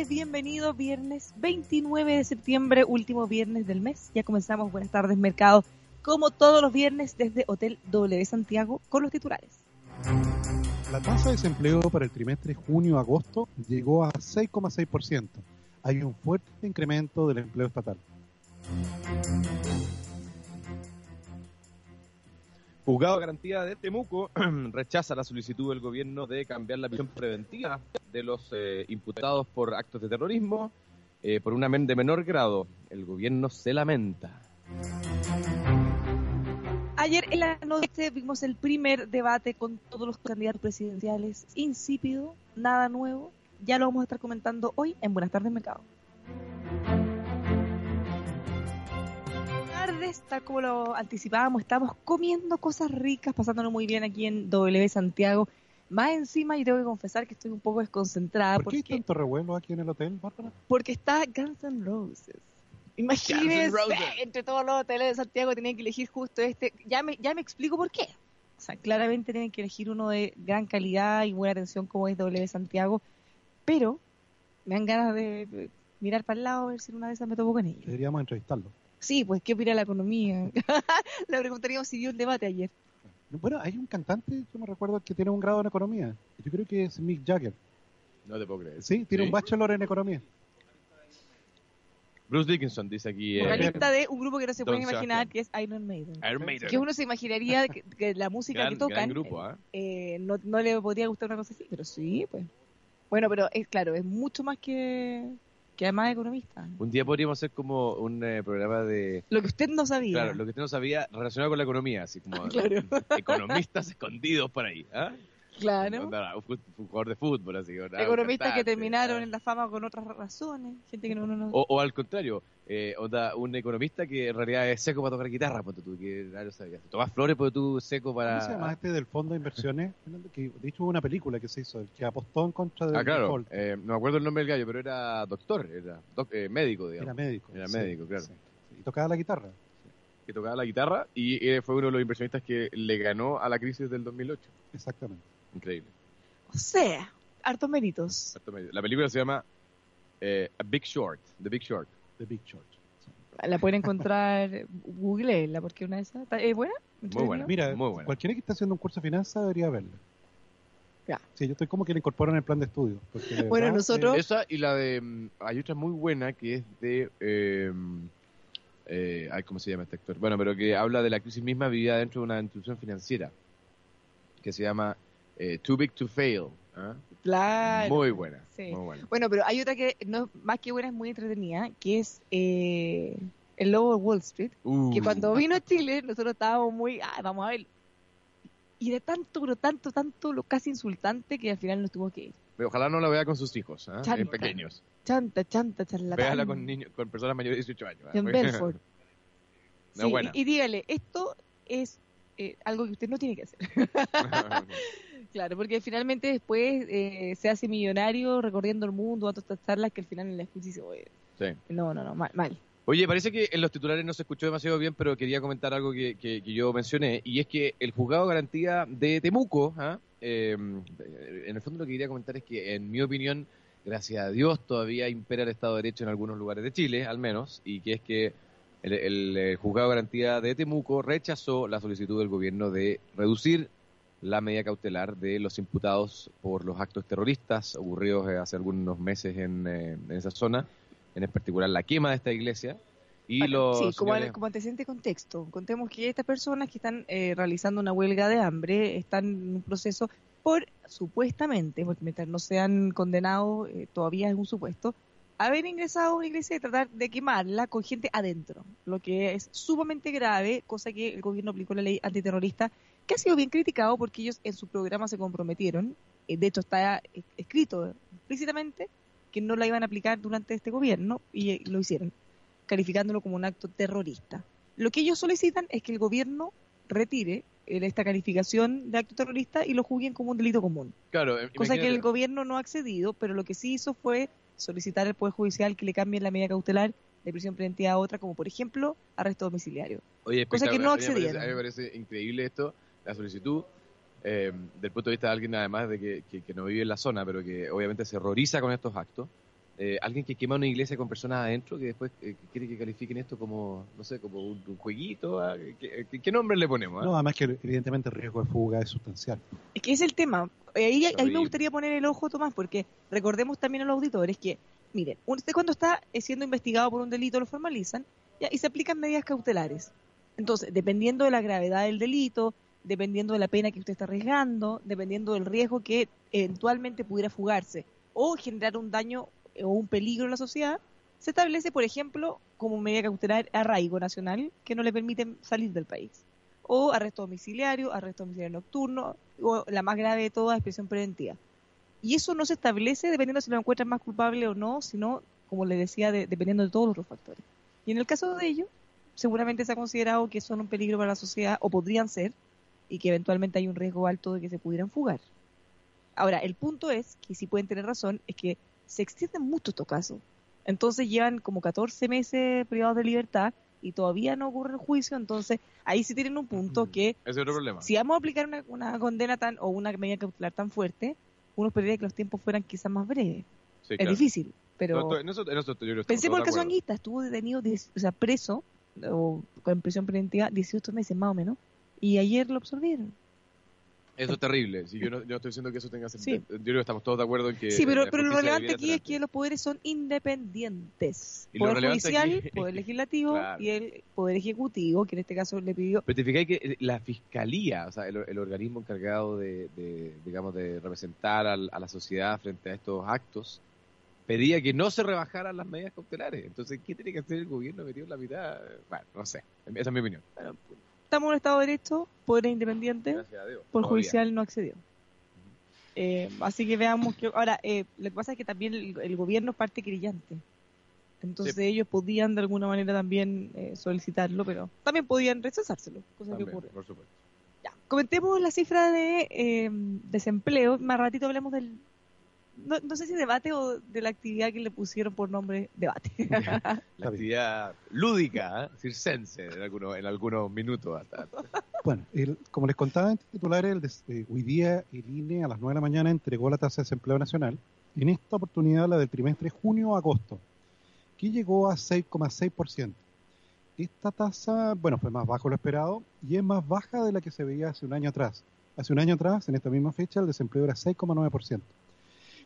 Tardes, bienvenido viernes 29 de septiembre, último viernes del mes. Ya comenzamos Buenas tardes Mercado, como todos los viernes desde Hotel W Santiago con los titulares. La tasa de desempleo para el trimestre junio-agosto llegó a 6,6%. Hay un fuerte incremento del empleo estatal. Juzgado de Garantía de Temuco rechaza la solicitud del gobierno de cambiar la prisión preventiva de los eh, imputados por actos de terrorismo eh, por una men de menor grado. El gobierno se lamenta. Ayer en la noche vimos el primer debate con todos los candidatos presidenciales. Insípido, nada nuevo. Ya lo vamos a estar comentando hoy en Buenas tardes Mercado. Tardes, tal como lo anticipábamos, estamos comiendo cosas ricas, pasándolo muy bien aquí en W Santiago. Más encima, y tengo que confesar que estoy un poco desconcentrada. ¿Por qué hay porque, tanto revuelo aquí en el hotel, Bárbara? porque está Guns N' Roses. Imagínense, Roses. entre todos los hoteles de Santiago tienen que elegir justo este. Ya me, ya me explico por qué. O sea, claramente tienen que elegir uno de gran calidad y buena atención como es W Santiago, pero me dan ganas de mirar para el lado a ver si una de esas me topo con ellos. Deberíamos entrevistarlo. Sí, pues, ¿qué opina la economía? Le preguntaríamos si dio el debate ayer. Bueno, hay un cantante, yo me recuerdo, que tiene un grado en economía. Yo creo que es Mick Jagger. No te puedo creer. Sí, tiene ¿Sí? un bachelor en economía. Bruce Dickinson dice aquí. eh, Vocalista de un grupo que no se Don puede imaginar, Sebastián. que es Iron Maiden. Iron Maiden. Que uno se imaginaría que, que la música gran, que tocan grupo, ¿ah? eh, no, no le podría gustar una cosa así, pero sí, pues. Bueno, pero es claro, es mucho más que, que además economista. Un día podríamos hacer como un eh, programa de. Lo que usted no sabía. Claro, lo que usted no sabía relacionado con la economía, así como Claro. economistas escondidos por ahí. ¿ah? Claro. Onda, Un, jugador de fútbol, así. Economistas que terminaron ¿ah? en la fama con otras razones. Gente que no, no, no. O, o al contrario, eh, onda, un economista que en realidad es seco para tocar guitarra, ponte tú, que nadie lo sabía. Tomás Flores, ponte tú, seco para... ¿Cómo se llama este del fondo de inversiones? Que de hecho hubo una película que se hizo, el que apostó en contra del Ah, claro, eh, no me acuerdo el nombre del gallo, pero era doctor, era doc- eh, médico, Era digamos, médico. Era sí, médico, claro. sí. Y tocaba la guitarra. que tocaba la guitarra y eh, fue uno de los inversionistas que le ganó a la crisis del 2008. Exactamente. Increíble. O sea, hartos méritos. Harto. La película se llama eh, A Big Short, The Big Short. The Big Church. La pueden encontrar, googleenla, porque una de esas. ¿está- ¿Es buena? Muy buena. Mira, Muy buena. cualquiera que esté haciendo un curso de finanzas debería verla. Ya. Sí, yo estoy como que la incorporo en el plan de estudio. porque de Bueno, verdad, nosotros- eh, Esa y la de... mm, Hay otra muy buena que es de... Eh, eh, ay, ¿Cómo se llama este actor? Bueno, pero que habla de la crisis misma vivida dentro de una institución financiera que se llama eh, Too Big to Fail. ¿ah? Claro. Muy buena. Sí. Muy buena. Bueno, pero hay otra que no más que buena, es muy entretenida, que es eh, El Lobo de Wall Street, que Uh, cuando vino a Chile nosotros estábamos muy, ah, vamos a ver. Y de tanto, pero tanto, tanto, lo casi insultante que al final nos tuvo que ir. pero ojalá no la vea con sus hijos, ¿ah? Chanta. pequeños. Chanta, chanta, charlatán. Véala con niños, con personas mayores de 18 años. ¿ah? En Belfort. No, Sí, buena. y, y dígale, esto es eh, algo que usted no tiene que hacer. Claro, porque finalmente después eh, se hace millonario recorriendo el mundo, dando estas charlas que al final en la escucha dice, "Oye, Sí. no, no, no, mal, mal. Oye, parece que en los titulares no se escuchó demasiado bien, pero quería comentar algo que, que- que yo mencioné, y es que el juzgado de garantía de Temuco, ¿ah? Eh, en el fondo lo que quería comentar es que, en mi opinión, gracias a Dios, todavía impera el Estado de Derecho en algunos lugares de Chile, al menos, y que es que el, el, eh, juzgado de garantía de Temuco rechazó la solicitud del gobierno de reducir la medida cautelar de los imputados por los actos terroristas ocurridos eh, hace algunos meses en, eh, en esa zona, en particular la quema de esta iglesia. Y Bueno, los sí, como, como antecedente contexto, contemos que estas personas que están eh, realizando una huelga de hambre están en un proceso por, supuestamente, porque mientras no sean condenados, eh, todavía es un supuesto, haber ingresado a una iglesia y tratar de quemarla con gente adentro, lo que es sumamente grave, cosa que el gobierno aplicó la ley antiterrorista que ha sido bien criticado porque ellos en su programa se comprometieron, eh, de hecho está escrito explícitamente, que no la iban a aplicar durante este gobierno y eh, lo hicieron, calificándolo como un acto terrorista. Lo que ellos solicitan es que el gobierno retire esta calificación de acto terrorista y lo juzguen como un delito común. Claro, cosa que el gobierno no ha accedido, pero lo que sí hizo fue solicitar al Poder Judicial que le cambien la medida cautelar de prisión preventiva a otra, como por ejemplo arresto domiciliario. Oye, cosa que no accedieron. A mí me parece increíble esto, la solicitud, eh, del punto de vista de alguien además de que, que, no vive en la zona, pero que obviamente se horroriza con estos actos. Eh, alguien que quema una iglesia con personas adentro que después eh, quiere que califiquen esto como, no sé, como un, jueguito. Ah, ¿Qué, nombre le ponemos? Ah? No, además que evidentemente el riesgo de fuga es sustancial. Es que es el tema. Ahí, ahí me gustaría poner el ojo, Tomás, porque recordemos también a los auditores que, miren, usted cuando está siendo investigado por un delito lo formalizan y se aplican medidas cautelares. Entonces, dependiendo de la gravedad del delito, dependiendo de la pena que usted está arriesgando, dependiendo del riesgo que eventualmente pudiera fugarse o generar un daño o un peligro en la sociedad, se establece, por ejemplo, como medida cautelar arraigo nacional que no le permiten salir del país. O arresto domiciliario, arresto domiciliario nocturno, o la más grave de todas, expresión preventiva. Y eso no se establece dependiendo si lo encuentran más culpable o no, sino, como le decía, dependiendo de todos los factores. Y en el caso de ellos, seguramente se ha considerado que son un peligro para la sociedad, o podrían ser, y que eventualmente hay un riesgo alto de que se pudieran fugar. Ahora, el punto es, que si pueden tener razón, es que se extienden mucho estos casos. Entonces llevan como 14 meses privados de libertad y todavía no ocurre el juicio, entonces ahí sí tienen un punto que es otro problema. si vamos a aplicar una, condena tan o una medida cautelar tan fuerte, uno esperaría que los tiempos fueran quizás más breves. es difícil, pero pensemos el caso Anguita, estuvo detenido, o sea, preso o con prisión preventiva 18 meses más o menos y ayer lo absorbieron. Eso es terrible. Si yo, no, estoy diciendo que eso tenga sentido. Yo creo que estamos todos de acuerdo en que. Sí, pero, pero lo relevante aquí es que los poderes son independientes. poder judicial, poder legislativo y el poder ejecutivo, que en este caso le pidió. Pero te que eh, la fiscalía, o sea, el, organismo encargado de, digamos, de representar a la sociedad frente a estos actos, pedía que no se rebajaran las medidas cautelares. Entonces, ¿qué tiene que hacer el gobierno metido en la mitad? Bueno, no sé. Esa es mi opinión estamos en un Estado de Derecho, poder independiente, por judicial no accedió. Eh, así que veamos que ahora eh, lo que pasa es que también el, gobierno es parte creyente. Entonces ellos podían de alguna manera también eh, solicitarlo, pero también podían rechazárselo, cosa que ocurre. Ya, comentemos la cifra de desempleo. Más ratito hablemos del, no, no, sé si debate o de la actividad que le pusieron por nombre debate. la actividad lúdica, ¿eh? circense, en algunos, en algunos minutos. Hasta. Bueno, como les contaba en titulares, el eh, hoy día el INE a las 9 de la mañana entregó la tasa de desempleo nacional, en esta oportunidad la del trimestre junio-agosto, que llegó a 6,6%. Esta tasa, bueno, fue más bajo lo esperado y es más baja de la que se veía hace un año atrás. Hace un año atrás, en esta misma fecha, el desempleo era 6,9%.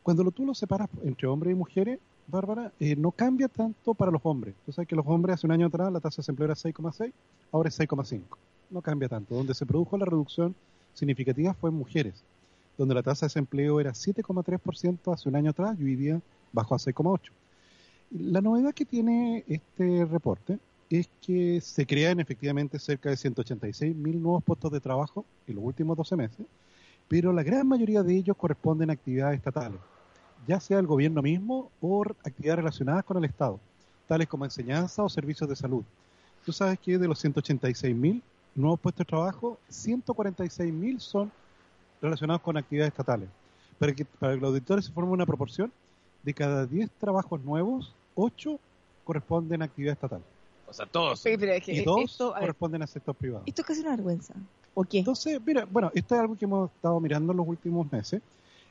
Cuando tú lo separas entre hombres y mujeres, Bárbara, eh, no cambia tanto para los hombres. Tú sabes que los hombres hace un año atrás la tasa de desempleo era 6,6, ahora es 6,5. No cambia tanto. Donde se produjo la reducción significativa fue en mujeres, donde la tasa de desempleo era 7,3% hace un año atrás y hoy día bajó a 6,8%. La novedad que tiene este reporte es que se crean efectivamente cerca de 186 mil nuevos puestos de trabajo en los últimos 12 meses, pero la gran mayoría de ellos corresponden a actividades estatales ya sea el gobierno mismo o actividades relacionadas con el Estado, tales como enseñanza o servicios de salud. Tú sabes que de los 186 mil nuevos puestos de trabajo, 146 mil son relacionados con actividades estatales. Para que, para que los auditores se formen una proporción, de cada 10 trabajos nuevos, 8 corresponden a actividad estatal. O sea, todos. y dos corresponden a sector privado. Esto es casi una vergüenza. ¿O qué? Entonces, mira, bueno, esto es algo que hemos estado mirando en los últimos meses.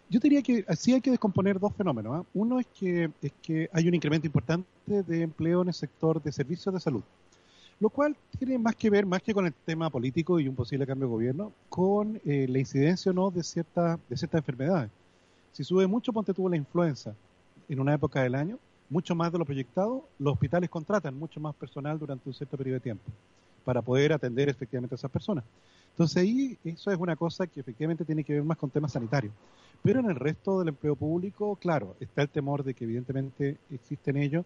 Yo diría que sí hay que descomponer dos fenómenos. ¿ah? Uno es que, es que hay un incremento importante de empleo en el sector de servicios de salud, lo cual tiene más que ver, más que con el tema político y un posible cambio de gobierno, con eh, la incidencia o no de, cierta, de ciertas enfermedades. Si sube mucho, ponte tuvo la influenza en una época del año, mucho más de lo proyectado, los hospitales contratan mucho más personal durante un cierto periodo de tiempo para poder atender efectivamente a esas personas. Entonces ahí eso es una cosa que efectivamente tiene que ver más con temas sanitarios. Pero en el resto del empleo público, claro, está el temor de que evidentemente existe en ello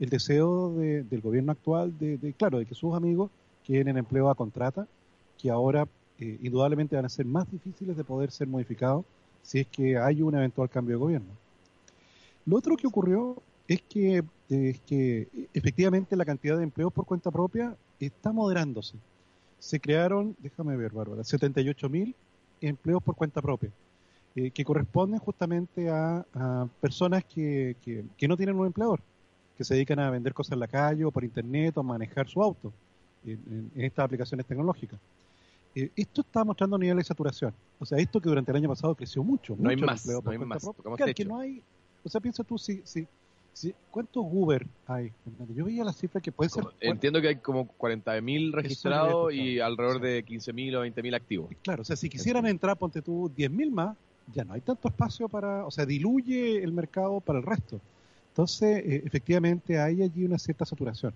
el deseo del gobierno actual de, claro, de que sus amigos tienen empleo a contrata, que ahora eh, indudablemente van a ser más difíciles de poder ser modificados si es que hay un eventual cambio de gobierno. Lo otro que ocurrió es que, es que efectivamente la cantidad de empleos por cuenta propia está moderándose. Se crearon, déjame ver, Bárbara, 78 mil empleos por cuenta propia, eh, que corresponden justamente a, a personas que, que, que, no tienen un empleador, que se dedican a vender cosas en la calle o por internet o a manejar su auto en, en, en estas aplicaciones tecnológicas. Eh, esto está mostrando niveles de saturación. O sea, esto que durante el año pasado creció mucho. No mucho hay más, no hay más. Claro, que no hay, o sea, piensa tú, si, ¿cuántos Uber hay? Yo veía la cifra que puede ser... Entiendo que hay como 40.000 registrados y alrededor de 15.000 o 20.000 activos. Claro, o sea, si quisieran entrar, ponte tú, 10.000 más, ya no hay tanto espacio para, o sea, diluye el mercado para el resto. Entonces, eh, efectivamente, hay allí una cierta saturación.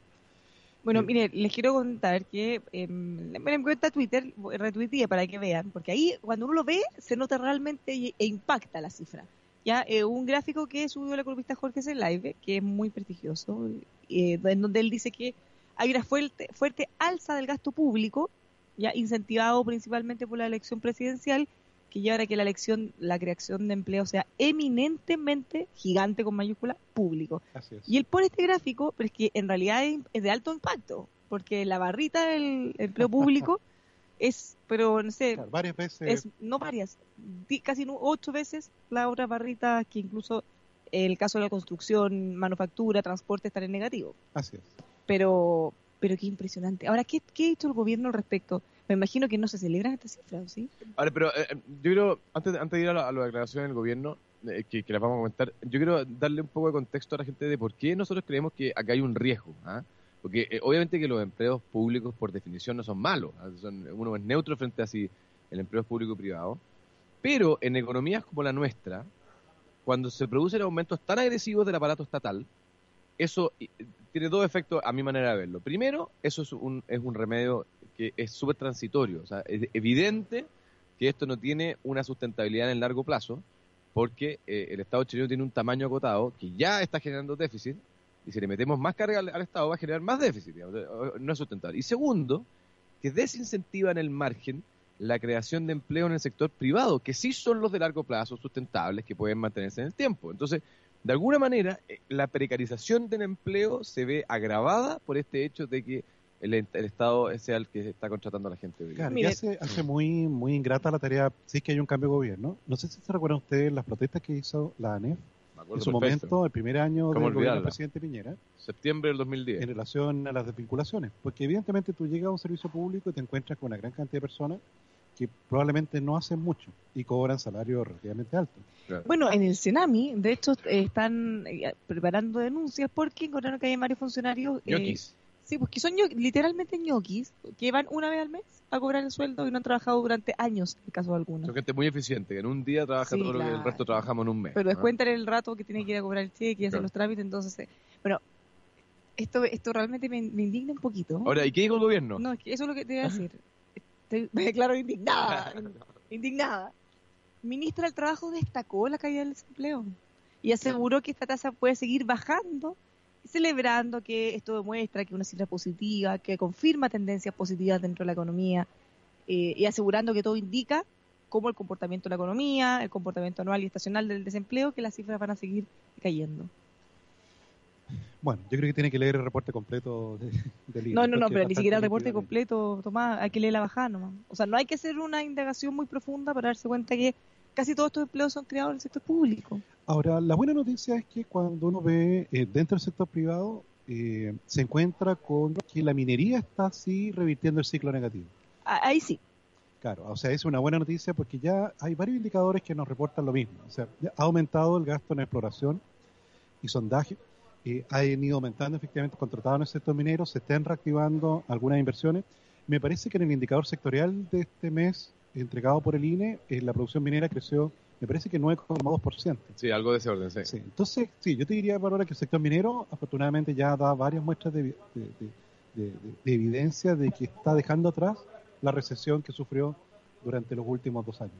Bueno, mire, les quiero contar que eh, me cuenta Twitter, retuiteé para que vean, porque ahí cuando uno lo ve se nota realmente e impacta la cifra. Ya, eh, un gráfico que subió el economista Jorge Live, que es muy prestigioso, eh, en donde él dice que hay una fuerte, fuerte alza del gasto público, ya incentivado principalmente por la elección presidencial, que lleva a que la elección, la creación de empleo sea eminentemente gigante con mayúscula público. Y él pone este gráfico, pero es que en realidad es, es de alto impacto, porque la barrita del empleo público es, pero no sé, claro, varias veces. Es, no varias, casi ocho veces la otra barrita que incluso el caso de la construcción, manufactura, transporte están en negativo. Así es. Pero, pero qué impresionante. Ahora, ¿qué, qué ha hecho el gobierno al respecto? Me imagino que no se celebran estas cifras, ¿sí? Ahora, pero eh, yo quiero, antes, antes de ir a la, a la declaración del gobierno, eh, que, que las vamos a comentar, yo quiero darle un poco de contexto a la gente de por qué nosotros creemos que acá hay un riesgo. ¿ah? Porque eh, obviamente que los empleos públicos por definición no son malos, son, uno es neutro frente a si el empleo es público y privado, pero en economías como la nuestra, cuando se producen aumentos tan agresivos del aparato estatal, eso tiene dos efectos a mi manera de verlo. Primero, eso es un, es un remedio que es súper transitorio, o sea, es evidente que esto no tiene una sustentabilidad en el largo plazo, porque eh, el Estado chileno tiene un tamaño acotado que ya está generando déficit, y si le metemos más carga al, al, Estado va a generar más déficit, digamos, no es sustentable. Y segundo, que desincentiva en el margen la creación de empleo en el sector privado, que sí son los de largo plazo sustentables, que pueden mantenerse en el tiempo. Entonces, de alguna manera, la precarización del empleo se ve agravada por este hecho de que el, el Estado sea el que está contratando a la gente. Claro, y hace, hace muy, muy ingrata la tarea, si es que hay un cambio de gobierno. No sé si se recuerdan ustedes las protestas que hizo la ANEF en su perfecto. momento, el primer año del gobierno del presidente Piñera. Septiembre del 2010. En relación a las desvinculaciones. Porque evidentemente tú llegas a un servicio público y te encuentras con una gran cantidad de personas que probablemente no hacen mucho y cobran salarios relativamente altos. Claro. Bueno, en el Senami, de hecho, están preparando denuncias porque encontraron que hay varios funcionarios... Eh, sí, pues que son literalmente ñoquis, que van una vez al mes a cobrar el sueldo y no han trabajado durante años, en caso de algunos. Son gente muy eficiente, que en un día trabaja sí, todo lo que el resto trabajamos en un mes. Pero descuentan ¿no? el rato que tiene que ir a cobrar el cheque y hacer claro. los trámites, entonces... Eh, bueno, esto, esto realmente me, me, indigna un poquito. Ahora, ¿y qué dijo el gobierno? No, es que eso es lo que te voy a decir. Estoy, me declaro indignada. indignada. Ministra del Trabajo destacó la caída del desempleo y aseguró que esta tasa puede seguir bajando, celebrando que esto demuestra que una cifra positiva, que confirma tendencias positivas dentro de la economía eh, y asegurando que todo indica como el comportamiento de la economía, el comportamiento anual y estacional del desempleo, que las cifras van a seguir cayendo. Bueno, yo creo que tiene que leer el reporte completo de, del No, no, no, pero ni siquiera el reporte completo, Tomás, hay que leer la bajada nomás. O sea, no hay que hacer una indagación muy profunda para darse cuenta que casi todos estos empleos son creados en el sector público. Ahora, la buena noticia es que cuando uno ve eh, dentro del sector privado, eh, se encuentra con que la minería está así revirtiendo el ciclo negativo. Ahí sí. Claro, o sea, es una buena noticia porque ya hay varios indicadores que nos reportan lo mismo. O sea, ha aumentado el gasto en exploración y sondaje, eh, ha ido aumentando efectivamente contratado en el sector minero, se están reactivando algunas inversiones. Me parece que en el indicador sectorial de este mes entregado por el INE, eh, la producción minera creció, me parece que 9,2%. Sí, algo de ese orden, sí. sí. Entonces, sí, yo te diría, Bárbara, que el sector minero afortunadamente ya da varias muestras de, de, de, de evidencia de que está dejando atrás la recesión que sufrió durante los últimos dos años.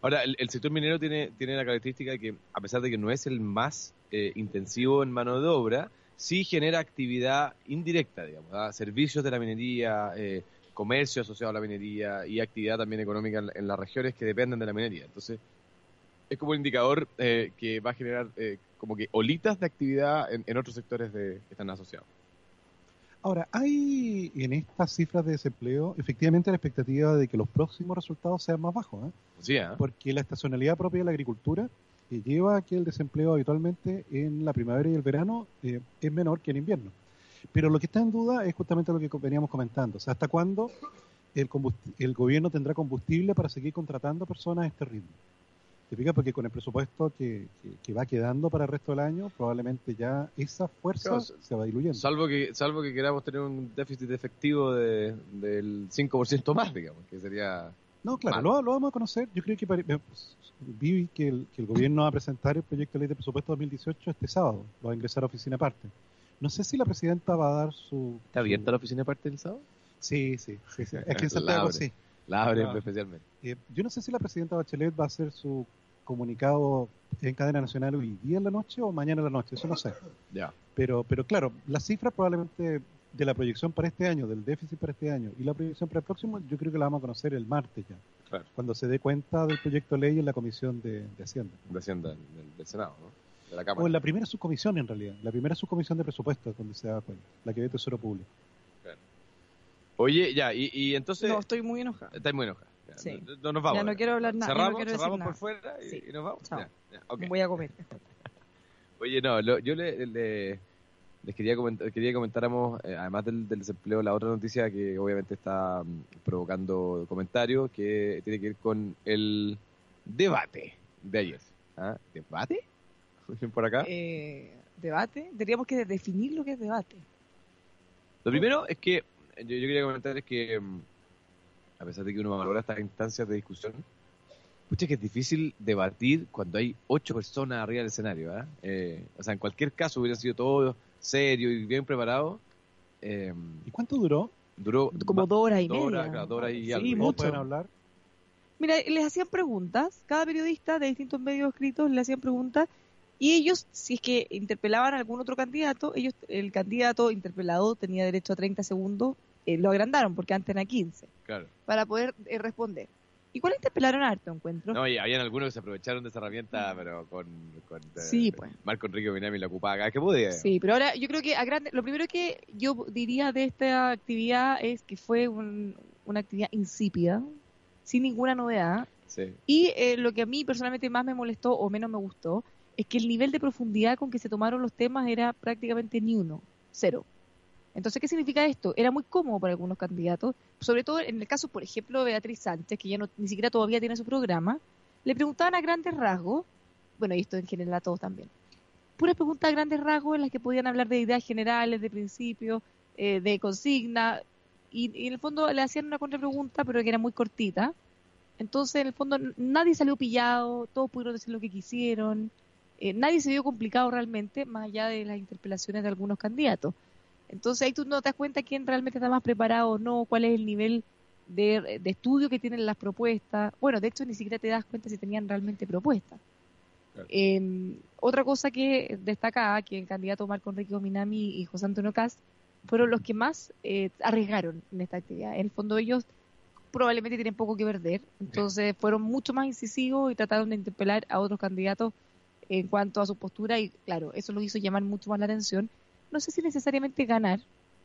Ahora, el, el, sector minero tiene, tiene la característica de que, a pesar de que no es el más eh, intensivo en mano de obra, sí genera actividad indirecta, digamos, ¿verdad? servicios de la minería, eh, comercio asociado a la minería y actividad también económica en, en las regiones que dependen de la minería. Entonces, es como un indicador eh, que va a generar eh, como que olitas de actividad en, en otros sectores de, que están asociados. Ahora, hay en estas cifras de desempleo efectivamente la expectativa de que los próximos resultados sean más bajos, ¿eh? Sí, ¿eh? porque la estacionalidad propia de la agricultura eh, lleva a que el desempleo habitualmente en la primavera y el verano eh, es menor que en invierno. Pero lo que está en duda es justamente lo que veníamos comentando, o sea, hasta cuándo el, el gobierno tendrá combustible para seguir contratando personas a este ritmo. ¿Te fijas? Porque con el presupuesto que, que- que va quedando para el resto del año, probablemente ya esa fuerza Claro, se va diluyendo. Salvo que, salvo que queramos tener un déficit efectivo de, del 5% más, digamos, que sería... No, claro, lo, lo vamos a conocer. Yo creo que pues, vi que el, que el gobierno va a presentar el proyecto de ley de presupuesto 2018 este sábado. Lo va a ingresar a oficina aparte. No sé si la presidenta va a dar su... ¿Está abierta su- la oficina aparte del sábado? Sí, sí, sí. sí. Es que en Santiago abre. sí. La abren Ah. especialmente. Eh, yo no sé si la presidenta Bachelet va a hacer su comunicado en cadena nacional hoy día en la noche o mañana en la noche, eso no sé. Ya. Pero, pero claro, las cifras probablemente de la proyección para este año, del déficit para este año y la proyección para el próximo, yo creo que la vamos a conocer el martes ya, Claro. cuando se dé cuenta del proyecto de ley en la Comisión de, de Hacienda. De Hacienda del, del Senado, ¿no? De la Cámara. O en la primera subcomisión en realidad, la primera subcomisión de presupuestos donde se da cuenta, la que ve Tesoro Público. Oye, ya, y, y entonces... No, estoy muy enojada. Estáis muy enojada. Ya, Sí. no, no nos vamos. Ya no quiero hablar nada, ya no Cerramos, quiero decir cerramos nada. por fuera y, Sí. y nos vamos. Chao. Ya, ya, ok. Voy a comer. Oye, no, lo- yo le, le- les quería comentar, quería que comentáramos, eh, además del, del desempleo, la otra noticia que obviamente está mm, provocando comentarios, que tiene que ver con el debate de ayer. ¿Ah? ¿Debate? Por acá. Eh, debate. Tendríamos que definir lo que es debate. Lo primero es que yo, yo quería comentar es que mm, a pesar de que uno valora estas instancias de discusión, pucha que es difícil debatir cuando hay ocho personas arriba del escenario, ¿ah? Eh, o sea, en cualquier caso hubiera sido todo serio y bien preparado. eh, ¿Y cuánto duró? duró Como dos horas y dos media. horas, claro, dos horas y sí, algo. ¿Cómo mucho. pueden hablar? Mira, les hacían preguntas, cada periodista de distintos medios escritos le hacían preguntas y ellos, si es que interpelaban a algún otro candidato, ellos, el candidato interpelado tenía derecho a 30 segundos, eh, lo agrandaron porque antes era 15, Claro. para poder eh, responder. Igual interpelaron a harto encuentro. No, y habían algunos que se aprovecharon de esa herramienta, pero con, con eh, Sí, pues. Marco Enrique Minami la ocupaba cada que podía. Sí, pero ahora yo creo que a grande, lo primero que yo diría de esta actividad es que fue un- una actividad insípida, sin ninguna novedad, Sí. Y eh, lo que a mí personalmente más me molestó o menos me gustó es que el nivel de profundidad con que se tomaron los temas era prácticamente ni uno, cero. Entonces, ¿qué significa esto? Era muy cómodo para algunos candidatos, sobre todo en el caso, por ejemplo, de Beatriz Sánchez, que ya no, ni siquiera todavía tiene su programa, le preguntaban a grandes rasgos, bueno, y esto en general a todos también, puras preguntas a grandes rasgos en las que podían hablar de ideas generales, de principios, eh, de consigna, y, y en el fondo le hacían una contrapregunta, pero que era muy cortita, entonces, en el fondo, nadie salió pillado, todos pudieron decir lo que quisieron, eh, nadie se vio complicado realmente, más allá de las interpelaciones de algunos candidatos. Entonces, ahí tú no te das cuenta quién realmente está más preparado o no, cuál es el nivel de, de estudio que tienen las propuestas. Bueno, de hecho, ni siquiera te das cuenta si tenían realmente propuestas. Claro. Eh, otra cosa que destaca que el candidato Marco Enrique Minami y José Antonio Cast fueron los que más eh, arriesgaron en esta actividad. En el fondo ellos probablemente tienen poco que perder, entonces fueron mucho más incisivos y trataron de interpelar a otros candidatos en cuanto a su postura y claro, eso lo hizo llamar mucho más la atención. No sé si necesariamente ganar,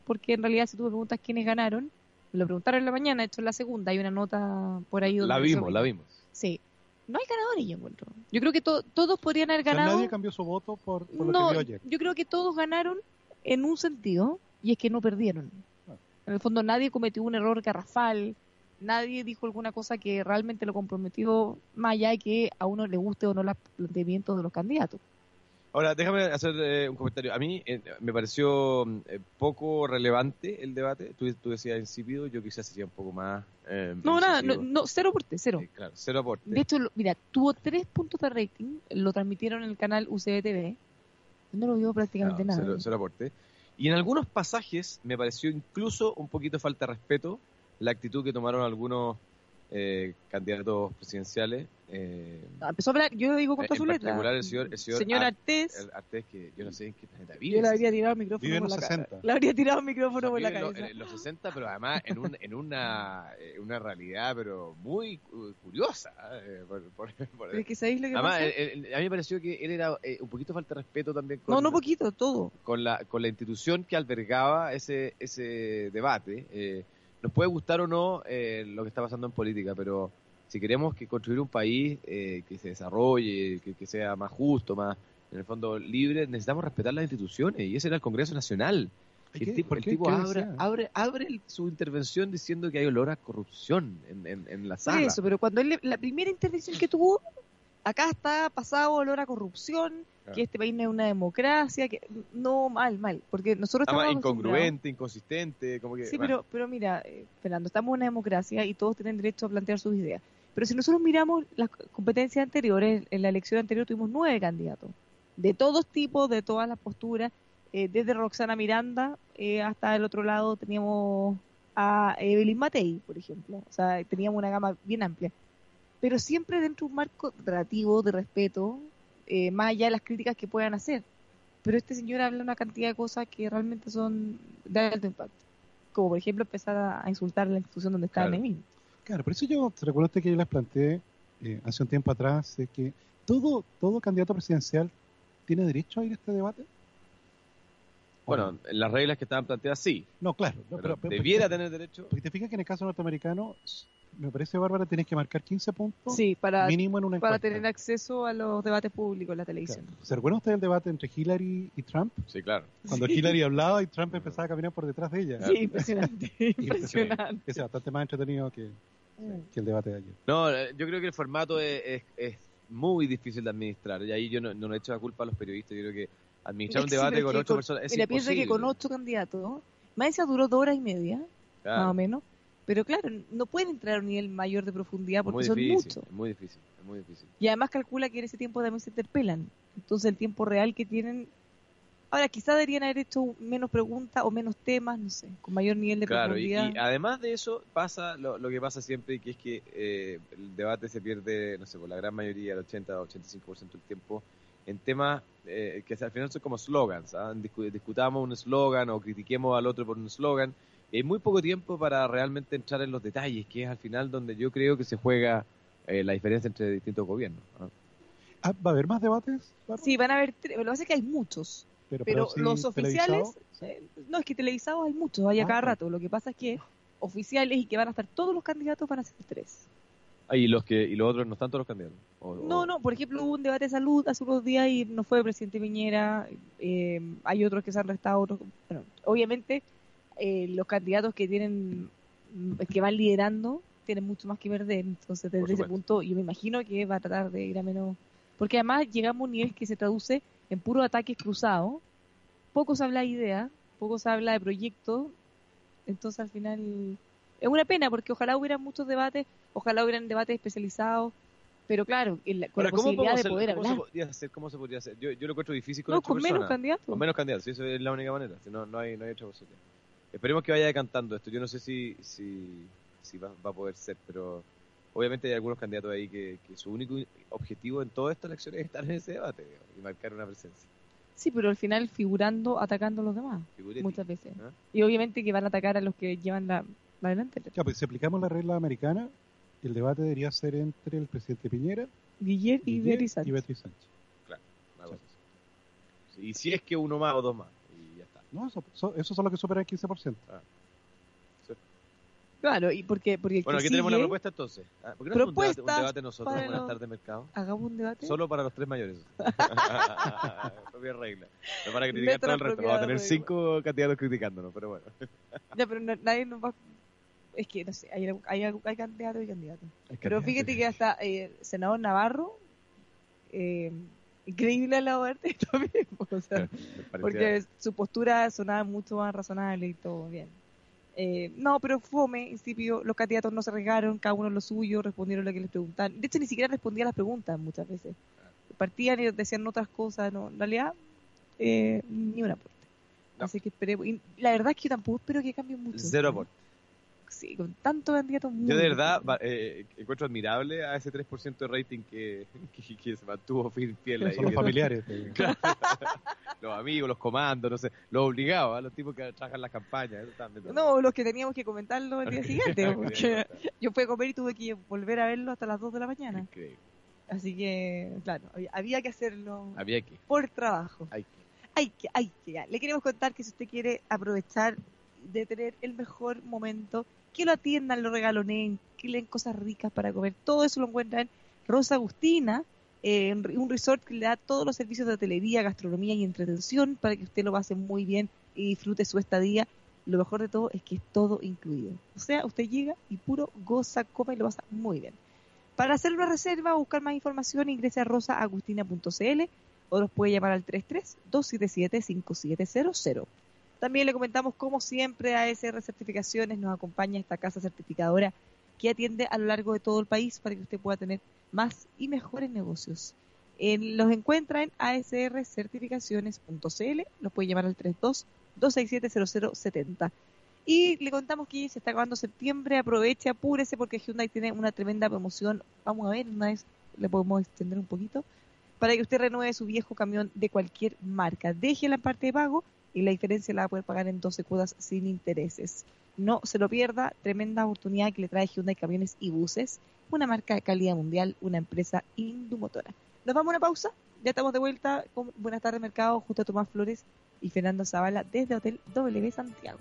porque en realidad si tú me preguntas quiénes ganaron, me lo preguntaron en la mañana, esto es la segunda, hay una nota por ahí donde La vimos, la vimos. Sí. No hay ganadores, yo encuentro. Yo creo que to- todos podrían haber O sea, ganado. nadie cambió su voto por, por lo no, que vio ayer. yo creo que todos ganaron en un sentido, y es que no perdieron. Ah. En el fondo nadie cometió un error garrafal, nadie dijo alguna cosa que realmente lo comprometió, más allá de que a uno le guste o no los planteamientos de los candidatos. Ahora, déjame hacer eh, un comentario. A mí eh, me pareció mm, eh, poco relevante el debate. Tú, tú decías insípido, yo quizás sería un poco más. eh, No, nada, no, cero aporte, cero. Claro, cero aporte. De hecho, lo- mira, tuvo tres puntos de rating, lo transmitieron en el canal UCB TV. No lo vio prácticamente nada. Cero, cero aporte. Y en algunos pasajes me pareció incluso un poquito falta de respeto la actitud que tomaron algunos eh, candidatos presidenciales Eh, Ah, Empezó a hablar, yo digo con En toda su letra. particular el señor- el señor Ar- Artés, el Artés que yo no sé en qué planeta vive. yo le habría tirado el micrófono Vive en por los la cara. 60. Le habría tirado el micrófono O sea, por la en lo- en los 60, pero además en, un, en una, eh, una realidad pero muy cu- curiosa. eh, por- por- por- Pero es que ¿sabéis lo que Además, pasa? el- el- a mí me pareció que él era eh, un poquito falta de respeto también con, no, no poquito, todo. con, la, con la institución que albergaba ese, ese debate. Eh, nos puede gustar o no eh, lo que está pasando en política, pero si queremos que construir un país eh, que se desarrolle, que, que sea más justo, más en el fondo libre, necesitamos respetar las instituciones y ese era el Congreso Nacional. ¿Y El qué- abre, abre, abre su intervención diciendo que hay olor a corrupción en, en, en la sala. eso, pero cuando él, la primera intervención que tuvo, acá está pasado olor a corrupción, Claro. que este país no es una democracia, que no, mal, mal, porque nosotros estamos incongruente, inconsistente, como que... Sí, bueno, pero, pero mira, eh, Fernando, estamos en una democracia y todos tienen derecho a plantear sus ideas. Pero si nosotros miramos las competencias anteriores, en la elección anterior tuvimos nueve candidatos, de todos tipos, de todas las posturas, eh, desde Roxana Miranda eh, hasta el otro lado teníamos a Evelyn Matei, por ejemplo. O sea, teníamos una gama bien amplia. Pero siempre dentro de un marco relativo de respeto, eh, más allá de las críticas que puedan hacer. Pero este señor habla una cantidad de cosas que realmente son de alto impacto como por ejemplo empezar a, insultar a la institución donde está Claro. él mismo. Claro, por eso yo, ¿se recuerda usted que yo les planteé eh, hace un tiempo atrás de que todo, todo candidato presidencial tiene derecho a ir a este debate? ¿O bueno, no? las reglas que estaban planteadas sí, no, claro. no, pero, pero- pero- debiera pero- tener derecho... Porque te fijas que en el caso norteamericano, me parece, Bárbara, tienes que marcar 15 puntos Sí, para, mínimo en una para encuesta. tener acceso a los debates públicos en la televisión. Claro. ¿Se recuerda usted del debate entre Hillary y Trump? Sí, claro. Cuando Hillary hablaba y Trump empezaba a caminar por detrás de ella. Sí, impresionante, impresionante. Ese es bastante más entretenido que, que el debate de ayer. No, eh, yo creo que el formato es, es, es muy difícil de administrar. Y ahí yo no, no le echo la culpa a los periodistas. Yo creo que administrar un Sí, debate con ocho personas es Mira, piensa que imposible. con ocho candidatos, más duró dos horas y media, Claro, más o menos. Pero claro, no pueden entrar a un nivel mayor de profundidad porque muy son difícil, muchos. es muy difícil, es muy difícil. Y además calcula que en ese tiempo también se interpelan. Entonces el tiempo real que tienen... Ahora, quizá deberían haber hecho menos preguntas o menos temas, no sé, con mayor nivel de Claro, y, profundidad. y además de eso pasa lo, lo que pasa siempre, que es que eh, el debate se pierde, no sé, por la gran mayoría, el 80 o 85% del tiempo, en temas eh, que al final son como slogans. ¿ah? Discu- discutamos un slogan o critiquemos al otro por un slogan. Y hay muy poco tiempo para realmente entrar en los detalles, que es al final donde yo creo que se juega eh, la diferencia entre distintos gobiernos. ¿ah? Ah, ¿Va a haber más debates? Sí, van a haber... Lo que pasa es que hay muchos. pero, los oficiales, eh, no, es que televisados hay muchos, hay a Ah, cada rato. Lo que pasa es que oficiales y que van a estar todos los candidatos van a ser tres. Ah, y los que y los otros no están todos los candidatos. O- No, o- no, por ejemplo, hubo un debate de salud hace unos días y no fue el presidente Piñera. eh, hay otros que se han restado, otros. Bueno, obviamente, eh, los candidatos que tienen, que van liderando, tienen mucho más que perder. Entonces, desde ese punto, yo me imagino que va a tratar de ir a menos. Porque además llegamos a un nivel que se traduce en puros ataques cruzados. Poco se habla de ideas, poco se habla de proyectos. Entonces, al final, es una pena porque ojalá hubieran muchos debates, ojalá hubieran debates especializados. Pero claro, la- con Ahora, la ¿cómo posibilidad de hacer- poder cómo hablar. Se podría hacer, ¿Cómo se podría hacer? Yo, yo lo encuentro difícil con No, con menos personas. candidatos. Con menos candidatos, sí, eso es la única manera. Si no, no, hay, no hay otra posibilidad. Esperemos que vaya decantando esto. Yo no sé si, si, si va, va a poder ser, pero obviamente hay algunos candidatos ahí que, que su único objetivo en toda esta elección es estar en ese debate digamos, y marcar una presencia. Sí, pero al final figurando, atacando a los demás, muchas veces. ¿no? Y obviamente que van a atacar a los que llevan la, la delantera. Ya, pues si aplicamos la regla americana, el debate debería ser entre el presidente Piñera Guillermo y Guillermo Beatriz y Sánchez. Beatriz Sánchez. Una cosa así. Y si es que uno más o dos más, y. No, eso, eso, esos son los que superan el 15%. Claro, y porque, porque el Bueno, aquí tenemos una propuesta entonces. Ah, ¿Por qué no hacemos un debate, un Propuestas debate nosotros para en una los- tarde de mercado? hagamos un debate. Solo para los tres mayores. Propia regla. No para criticar todo el resto. Vamos a tener cinco candidatos criticándonos, pero bueno. Ya, pero no- nadie nos va. Es que no sé, hay, hay, hay candidatos y candidatos. Pero fíjate que hasta eh, el senador Navarro, eh, increíble al lado de arte también. O sea, porque su postura sonaba mucho más razonable y todo bien. Eh, no, pero fome, insípido, los candidatos no se arriesgaron, cada uno lo suyo, respondieron lo que les preguntaban. De hecho, ni siquiera respondía a las preguntas muchas veces. Partían y decían otras cosas, no, en realidad, eh, ni un aporte. No. Así que esperemos. Y la verdad es que yo tampoco espero que cambie mucho. Cero aporte. Sí, con tanto candidato muy Yo de verdad eh, encuentro admirable a ese 3% de rating que, que, que se mantuvo fiel, fiel ahí. Son los familiares. los amigos, los comandos, no sé, los obligados, a los tipos que trabajan las campañas. eso. No, los que teníamos que comentarlo el día siguiente, porque yo fui a comer y tuve que volver a verlo hasta las 2 de la mañana. Increíble. Así que, claro, había, había que hacerlo Había que, por trabajo. hay que. Hay que, hay que. ya. Le queremos contar que si usted quiere aprovechar de tener el mejor momento, que lo atiendan, lo regaloneen, que le den cosas ricas para comer, todo eso lo encuentra en Rosa Agustina, eh, un resort que le da todos los servicios de hotelería, gastronomía y entretención para que usted lo pase muy bien y disfrute su estadía. Lo mejor de todo es que es todo incluido. O sea, usted llega y puro goza, come y lo pasa muy bien. Para hacer una reserva o buscar más información, ingrese a rosaagustina.cl o nos puede llamar al 33-277-5700. También le comentamos, como siempre, a ASR Certificaciones nos acompaña esta casa certificadora que atiende a lo largo de todo el país para que usted pueda tener más y mejores negocios. Los encuentra en asrcertificaciones.cl, nos puede llamar al 32-267-0070. Y le contamos que se está acabando septiembre, aproveche, apúrese porque Hyundai tiene una tremenda promoción. Vamos a ver, una vez le podemos extender un poquito para que usted renueve su viejo camión de cualquier marca. Deje la parte de pago y la diferencia la va a poder pagar en 12 cuotas sin intereses. No se lo pierda, tremenda oportunidad que le trae Hyundai Camiones y Buses, una marca de calidad mundial, una empresa indumotora. Nos vamos a una pausa, ya estamos de vuelta con Buenas tardes Mercado, justo a Tomás Flores y Fernando Zavala desde Hotel W Santiago.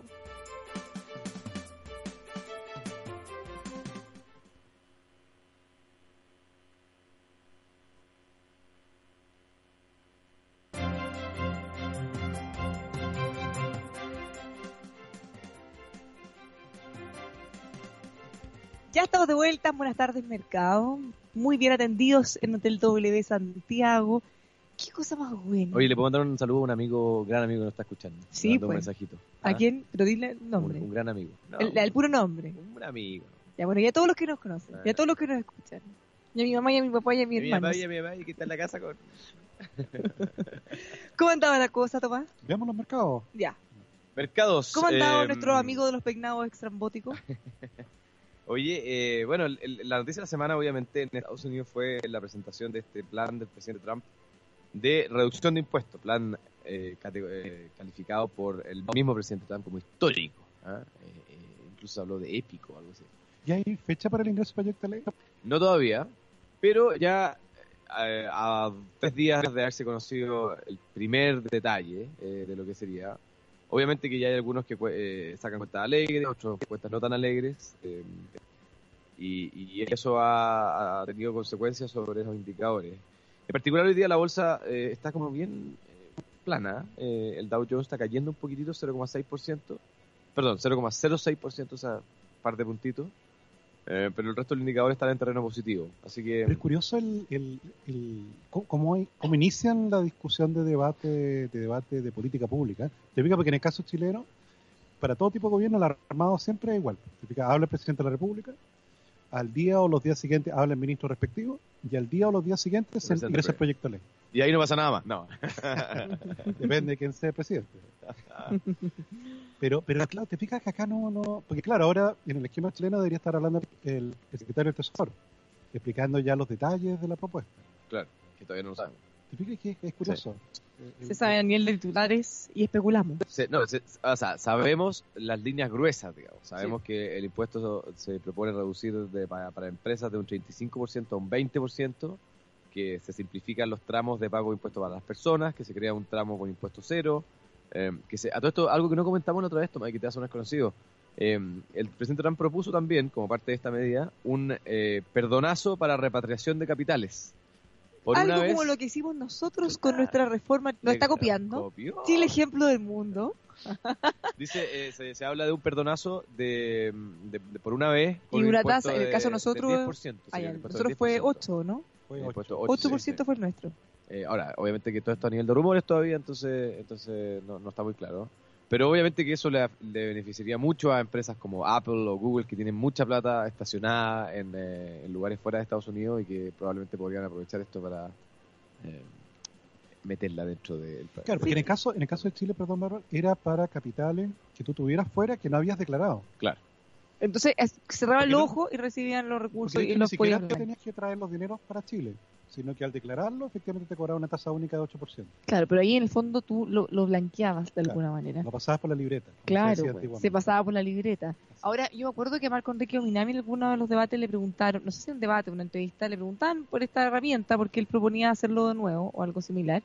Ya estamos de vuelta, buenas tardes Mercado, muy bien atendidos en Hotel W Santiago. Qué cosa más buena. Oye, le puedo mandar un saludo a un amigo, gran amigo que nos está escuchando. Sí, mando un pues. mensajito. ¿A ¿Ah? quién? Pero dile el nombre. un gran amigo. No, el, el puro nombre. Un amigo. Ya bueno, ya todos los que nos conocen, Ah, ya no. todos los que nos escuchan. Y a mi mamá y a mi papá y a mi Y mi hermano. papá y mi mamá y que está en la casa con... ¿Cómo andaba la cosa, Tomás? Veamos los mercados. Ya. Mercados. ¿Cómo andaba eh, nuestro amigo de los peinados extrambóticos? Oye, eh, bueno, el- la noticia de la semana obviamente en Estados Unidos fue la presentación de este plan del presidente Trump de reducción de impuestos, plan eh, eh, calificado por el mismo presidente Trump como histórico. ¿ah? Eh, eh, incluso habló de épico o algo así. ¿Y hay fecha para el ingreso proyecto ley? No todavía, pero ya eh, a tres días de haberse conocido el primer detalle eh, de lo que sería, obviamente que ya hay algunos que eh, sacan cuentas alegres, otros cuentas no tan alegres, eh, y, eso ha, tenido consecuencias sobre esos indicadores. En particular hoy día la bolsa eh, está como bien eh, plana, el Dow Jones está cayendo un poquitito, 0,6%, perdón, 0,06%, o sea, par de puntitos. Eh, pero el resto del indicador está en terreno positivo. Así que Pero es curioso el, el, el- cómo, hay- cómo inician la discusión de debate de debate de política pública. Te fijas porque en el caso chileno, para todo tipo de gobierno, el armado siempre es igual. Te fijas, habla el presidente de la República, al día o los días siguientes habla el ministro respectivo, y al día o los días siguientes se ingresa el proyecto de ley. Y ahí no pasa nada más. No. Depende de quién sea el presidente. Pero, pero claro, te fijas que acá no, no, porque claro, ahora en el esquema chileno debería estar hablando el, el secretario del Tesoro, explicando ya los detalles de la propuesta. claro, que todavía no lo sabemos. ¿Te fijas que es, es curioso? Eh, Se sabe a nivel de titulares y especulamos. Se- no, se- o sea, sabemos las líneas gruesas, digamos. Sabemos que el impuesto se propone reducir de- para, para empresas de un 35% a un 20%, que se simplifican los tramos de pago de impuestos para las personas, que se crea un tramo con impuesto cero. eh, que se, a todo esto, algo que no comentamos la otra vez, Tomás, que te hace un desconocido. Eh, el presidente Trump propuso también, como parte de esta medida, un eh, perdonazo para repatriación de capitales. Por Algo una vez, como lo que hicimos nosotros con nuestra reforma. Nos está copiando. Copió. Sí, el ejemplo del mundo. Dice, eh, se, se habla de un perdonazo de, de- de- por una vez. Y un una tasa, en el de- caso de nosotros, 10%, sí, Ah, ya, el nosotros fue 10%. 8, ¿no? Fue El ocho. impuesto 8, 8% sí. fue el nuestro. Eh, ahora, obviamente que todo esto a nivel de rumores todavía, entonces entonces no, no está muy claro. Pero obviamente que eso le, le beneficiaría mucho a empresas como Apple o Google que tienen mucha plata estacionada en, eh, en lugares fuera de Estados Unidos y que probablemente podrían aprovechar esto para eh, meterla dentro del país. Claro, porque en el caso en el caso de Chile, perdón, Bárbara, era para capitales que tú tuvieras fuera que no habías declarado. Claro. Entonces es- cerraba el ojo y recibían los recursos y los podían ganar. tenías que traer los dineros para Chile, sino que al declararlo, efectivamente te cobraba una tasa única de 8%. Claro, pero ahí en el fondo tú lo, lo blanqueabas de Claro. alguna manera. Lo pasabas por la libreta. Claro, pues, se pasaba por la libreta. Ahora, yo me acuerdo que a Marco Enrique Ominami en alguno de los debates le preguntaron, no sé si en un debate o una entrevista, le preguntaban por esta herramienta porque él proponía hacerlo de nuevo o algo similar.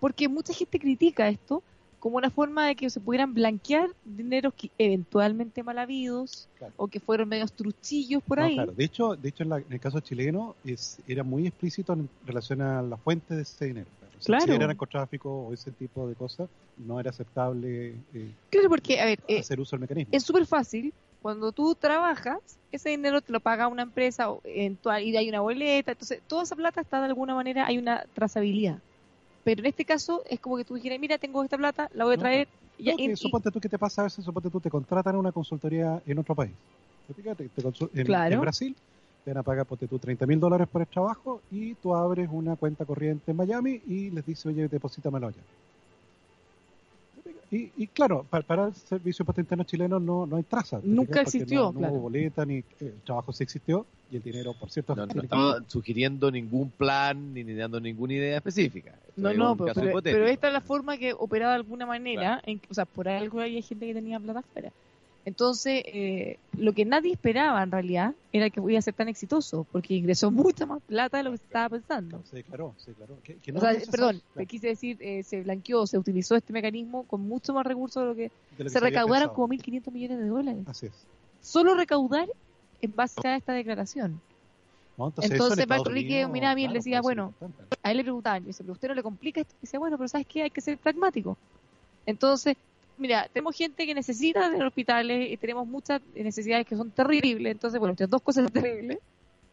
Porque mucha gente critica esto como una forma de que se pudieran blanquear dineros que eventualmente mal habidos Claro. o que fueron medios truchillos por No, ahí. claro. De hecho, de hecho en, la- en el caso chileno es, era muy explícito en relación a la fuente de ese dinero. O sea, Claro. Si era narcotráfico o ese tipo de cosas, no era aceptable eh, Claro, porque, a ver, eh, hacer uso del mecanismo. es súper fácil. Cuando tú trabajas, ese dinero te lo paga una empresa o eventual, y hay una boleta. Entonces, toda esa plata está de alguna manera, hay una trazabilidad. Pero en este caso es como que tú dijeras, mira, tengo esta plata, la voy a No, traer. y No, y- suponte tú que te pasa a veces, suponte tú te contratan una consultoría en otro país. Fíjate, te en, Claro. en Brasil te van a pagar, ponte tú, 30 mil dólares por el trabajo y tú abres una cuenta corriente en Miami y les dices, oye, deposítamelo allá. Y, y claro, para, para el Servicio Interno chileno no, no hay traza. ¿te Nunca existió, no, no claro. hubo boleta, ni el trabajo sí existió y el dinero, por cierto, No, no que- sugiriendo ningún plan ni, ni dando ninguna idea específica. Esto no, es no, pero, pero esta es la forma que operaba de alguna manera. en- o sea, por algo había gente que tenía plata afuera. Entonces, eh, lo que nadie esperaba en realidad era que iba a ser tan exitoso, porque ingresó mucha más plata de lo que se estaba pensando. se declaró, se declaró. O sea, perdón, claro, quise decir, eh, se blanqueó, se utilizó este mecanismo con mucho más recursos de lo que de lo que se había recaudaron pensado. como 1.500 millones de dólares. Así es. Solo recaudar en base a esta declaración. No, Entonces, eso en Marco Estados Enrique Unidos, Ominami, él claro, decía, puede ser bueno. A él le preguntaban, dice, pero usted no le complica esto. Y decía, bueno, pero ¿sabes qué? Hay que ser pragmático. Entonces, mira, tenemos gente que necesita de hospitales y tenemos muchas necesidades que son terribles. Entonces, bueno, estas dos cosas terribles,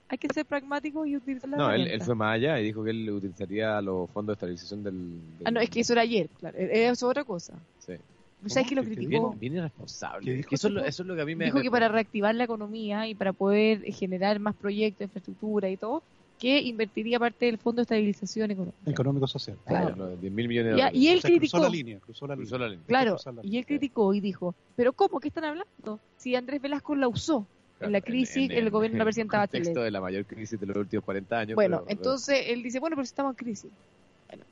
hay que ser pragmático y utilizar la No, él, fue más allá y dijo que él utilizaría los fondos de estabilización del... del- Ah, no, es que eso era ayer, claro. Eso es otra cosa. Sí. ¿Sabes que lo ¿Qué- qué criticó? Bien, bien irresponsable. ¿Qué dijo Que eso, es lo, eso es lo que a mí me... Dijo que para reactivar la economía y para poder generar más proyectos, infraestructura y todo, que invertiría parte del Fondo de Estabilización Económica. Económico social. Claro. Claro, 10 mil millones de dólares. y él O sea, cruzó criticó. la línea, cruzó la Cruzó línea. la línea. Claro, Cruzó la y él línea. criticó y dijo, pero ¿cómo? ¿Qué están hablando? Si Andrés Velasco la usó en la crisis, el gobierno de la presidenta En el contexto Bachelet. de la mayor crisis de los últimos 40 años. Bueno, pero- entonces él dice, bueno, pero si estamos en crisis. Bueno,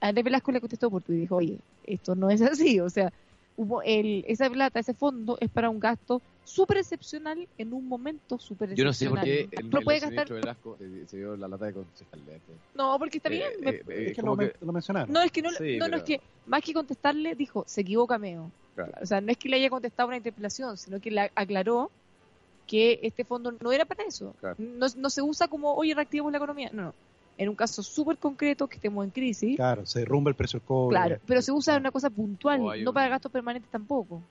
Andrés Velasco le contestó por tu y dijo, oye, esto no es así, o sea, hubo el, esa plata, ese fondo es para un gasto súper excepcional en un momento súper Yo no sé excepcional. por qué el, No el puede exministro gastar, Velasco se, se dio la lata de concejal. este. no, porque está bien. Eh, me- eh, eh, Es que lo, que- men- lo mencionaron. no, es que no, Sí, no, no, es que más que contestarle, dijo, se equivoca Meo. Claro. O sea, no es que le haya contestado una interpelación, sino que le aclaró que este fondo no era para eso. Claro. No, no se usa como, oye, reactivemos la economía. No, no. En un caso súper concreto, que estemos en crisis, Claro, se derrumba el precio del cobre. claro, pero se usa en una cosa puntual, no un- para gastos permanentes tampoco.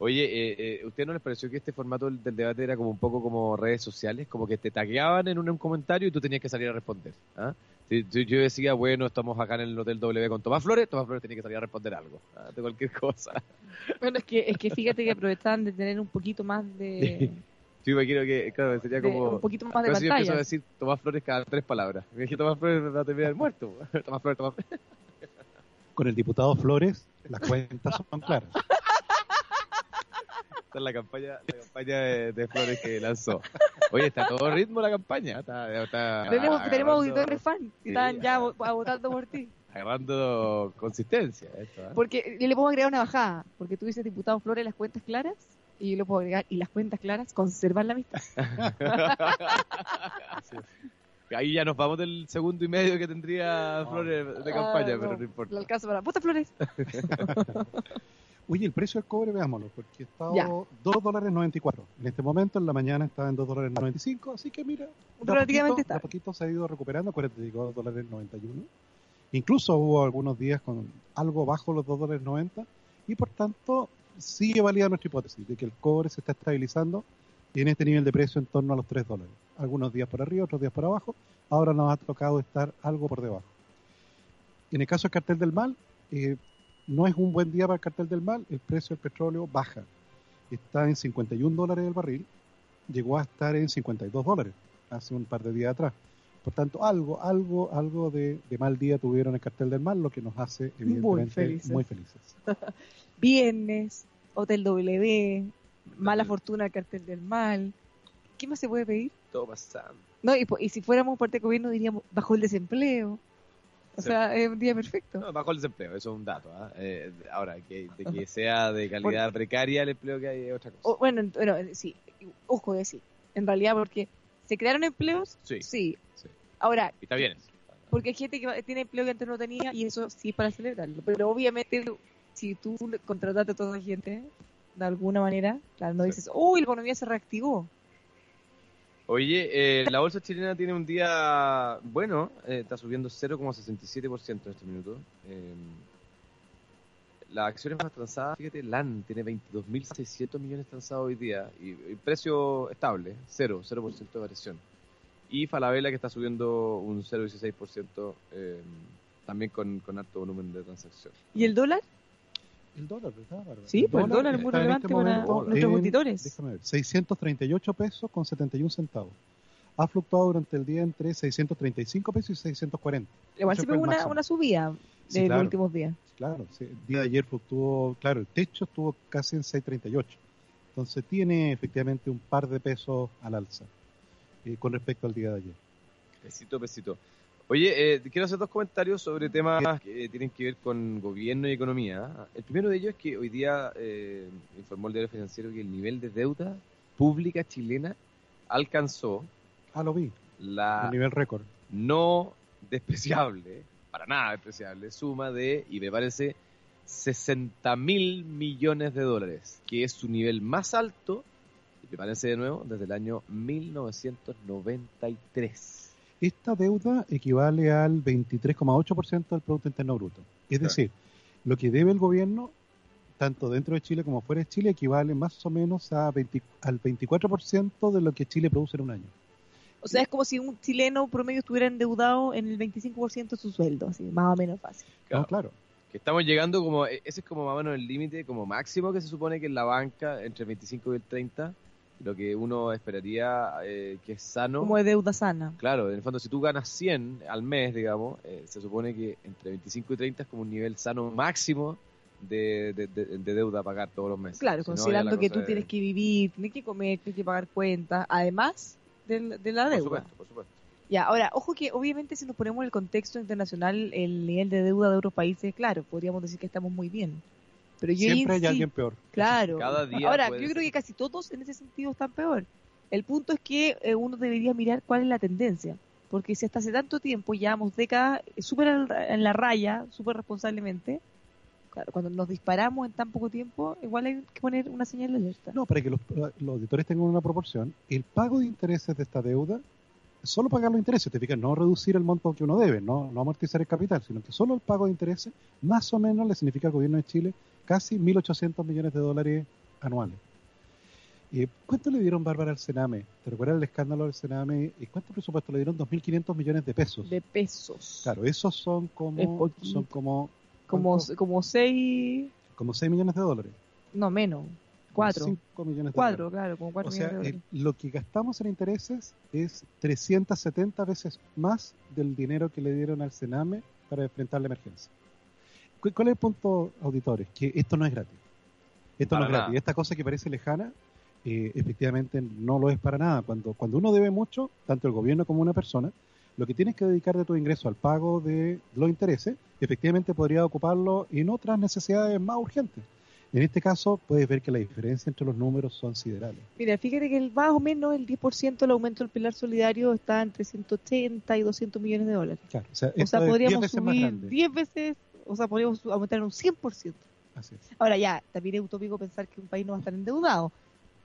Oye, eh, eh, ¿usted no les pareció que este formato del, del debate era como un poco como redes sociales? Como que te tagueaban en un, un comentario y tú tenías que salir a responder. ¿ah? Si- si yo decía, bueno, estamos acá en el Hotel W con Tomás Flores, Tomás Flores tenía que salir a responder algo, ¿ah? de cualquier cosa. Bueno, es que, es que fíjate que aprovechaban de tener un poquito más de, Yo imagino que, claro, sería de- como... un poquito más de si yo empiezo a pantalla. decir Tomás Flores cada tres palabras. Me dije, Tomás Flores va a terminar muerto. Tomás Flores, Tomás Flores. Con el diputado Flores, las cuentas son claras. Esta es la campaña, la campaña de, de Flores que lanzó. Oye, está a todo ritmo la campaña. Está, está Tenemos, tenemos auditores fan que Sí, están ya vo- votando por ti. Agarrando consistencia. Esto, ¿eh? Porque yo le puedo agregar una bajada, porque tú dices diputado Flores las cuentas claras, y yo le puedo agregar, y las cuentas claras conservan la amistad. Sí. Ahí ya nos vamos del segundo y medio que tendría Flores de campaña, Ah, pero no, importa. Le alcanza para puta Flores. Oye, el precio del cobre, veámoslo, porque está Ya. 2 dólares 94. En este momento, en la mañana, estaba en 2 dólares 95, así que mira, Relativamente poquito, de a poquito se ha ido recuperando, acuérdate, llegó a 2 dólares 91. Incluso hubo algunos días con algo bajo los 2 dólares 90, y por tanto, sigue válida nuestra hipótesis de que el cobre se está estabilizando en este nivel de precio en torno a los 3 dólares. Algunos días por arriba, otros días por abajo. Ahora nos ha tocado estar algo por debajo. En el caso del cartel del mal, eh, no es un buen día para el cartel del mal, el precio del petróleo baja. Está en 51 dólares el barril, llegó a estar en 52 dólares hace un par de días atrás. Por tanto, algo, algo, algo de, de mal día tuvieron el cartel del mal, lo que nos hace evidentemente felices. muy felices. Viernes, Hotel W, mala fortuna al cartel del mal. ¿Qué más se puede pedir? Todo pasando. No, y, y si fuéramos parte del gobierno diríamos bajo el desempleo. O Sí. sea, es un día perfecto. No, bajo el desempleo, eso es un dato. ¿ah? Eh, ahora, que, de que sea de calidad precaria el empleo que hay es otra cosa. O- bueno, bueno, sí, ojo de sí. En realidad, porque se crearon empleos, Sí. sí. Sí. Ahora, Y está bien. porque hay gente que tiene empleo que antes no tenía y eso sí es para celebrarlo. Pero obviamente, si tú contrataste a toda la gente, de alguna manera, claro, no dices, uy, la economía se reactivó. Oye, eh, la bolsa chilena tiene un día bueno, eh, está subiendo 0,67% en este minuto. Eh, las acciones más transadas, fíjate, LAN tiene 22.600 millones transados hoy día y, y precio estable, 0, 0% de variación. Y Falabella que está subiendo un 0,16% eh, también con, con alto volumen de transacción. ¿Y el dólar? El dólar, ¿verdad, Bárbara? Sí, pues el dólar es muy relevante este para nuestros en- auditores. Déjame ver, 638 pesos con 71 centavos. Ha fluctuado durante el día entre 635 pesos y 640. Igual el pegó una, una subida Sí, de claro. los últimos días. Claro, sí, el día de ayer fluctuó, claro, el techo estuvo casi en 6.38. Entonces tiene efectivamente un par de pesos al alza eh, con respecto al día de ayer. Pesito, pesito. Oye, eh, quiero hacer dos comentarios sobre temas que tienen que ver con gobierno y economía. El primero de ellos es que hoy día eh, informó el diario financiero que el nivel de deuda pública chilena alcanzó Ah, lo vi, la a nivel récord. no despreciable, para nada despreciable, suma de, y me parece, 60 mil millones de dólares, que es su nivel más alto, y me parece de nuevo, desde el año 1993. Esta deuda equivale al 23,8% del Producto Interno Bruto. Es Claro. decir, lo que debe el gobierno, tanto dentro de Chile como fuera de Chile, equivale más o menos a 20 al 24% de lo que Chile produce en un año. O sea, es como si un chileno promedio estuviera endeudado en el 25% de su sueldo, así, más o menos fácil. Claro. No, claro. que estamos llegando como, e- ese es como más o menos el límite como máximo que se supone que en la banca, entre el 25 y el 30, lo que uno esperaría eh, que es sano. Como de deuda sana. Claro, en el fondo si tú ganas 100 al mes, digamos, eh, se supone que entre 25 y 30 es como un nivel sano máximo de, de- de- de deuda a pagar todos los meses. Claro, Si considerando que tú es- tienes que vivir, tienes que comer, tienes que pagar cuentas, además de, la Por deuda. supuesto, por supuesto. Ya, ahora, ojo que obviamente si nos ponemos en el contexto internacional, el nivel de deuda de otros países, claro, podríamos decir que estamos muy bien. Pero yo Siempre hay alguien peor. Claro. Cada día Ahora, yo creo que casi todos en ese sentido están peor. El punto es que eh, uno debería mirar cuál es la tendencia. Porque si hasta hace tanto tiempo llevamos décadas eh, súper en la raya, súper responsablemente, claro, cuando nos disparamos en tan poco tiempo, igual hay que poner una señal de alerta. No, para que los, los auditores tengan una proporción, el pago de intereses de esta deuda, solo pagar los intereses, te fijas, no reducir el monto que uno debe, no, no amortizar el capital, sino que solo el pago de intereses, más o menos le significa al gobierno de Chile casi 1.800 millones de dólares anuales. Eh, ¿Cuánto le dieron, Bárbara, al Sename? ¿Te recuerdas el escándalo del Sename? ¿Y cuánto presupuesto le dieron? 2.500 millones de pesos. De pesos. Claro, esos son como, son como, Como, ¿cuánto? como seis, como 6 millones de dólares. no menos, cuatro. 5 millones de Cuatro, dólares. claro, como cuatro O sea, millones de dólares. el- lo que gastamos en intereses es 370 veces más del dinero que le dieron al Sename para enfrentar la emergencia. ¿Cu- ¿Cuál es el punto, auditores? Que esto no es gratis. Esto Para no es nada. gratis. Esta cosa que parece lejana, eh, efectivamente no lo es para nada. Cuando, cuando uno debe mucho, tanto el gobierno como una persona, lo que tienes que dedicar de tu ingreso al pago de los intereses, efectivamente podría ocuparlo en otras necesidades más urgentes. En este caso, puedes ver que la diferencia entre los números son siderales. Mira, fíjate que el, más o menos el 10% del aumento del pilar solidario está entre 180 y 200 millones de dólares. Claro, o sea, O 10 podríamos veces más subir grande. 10 veces, o sea, podríamos aumentar un 100%. Así es. Ahora ya, también es utópico pensar que un país no va a estar endeudado,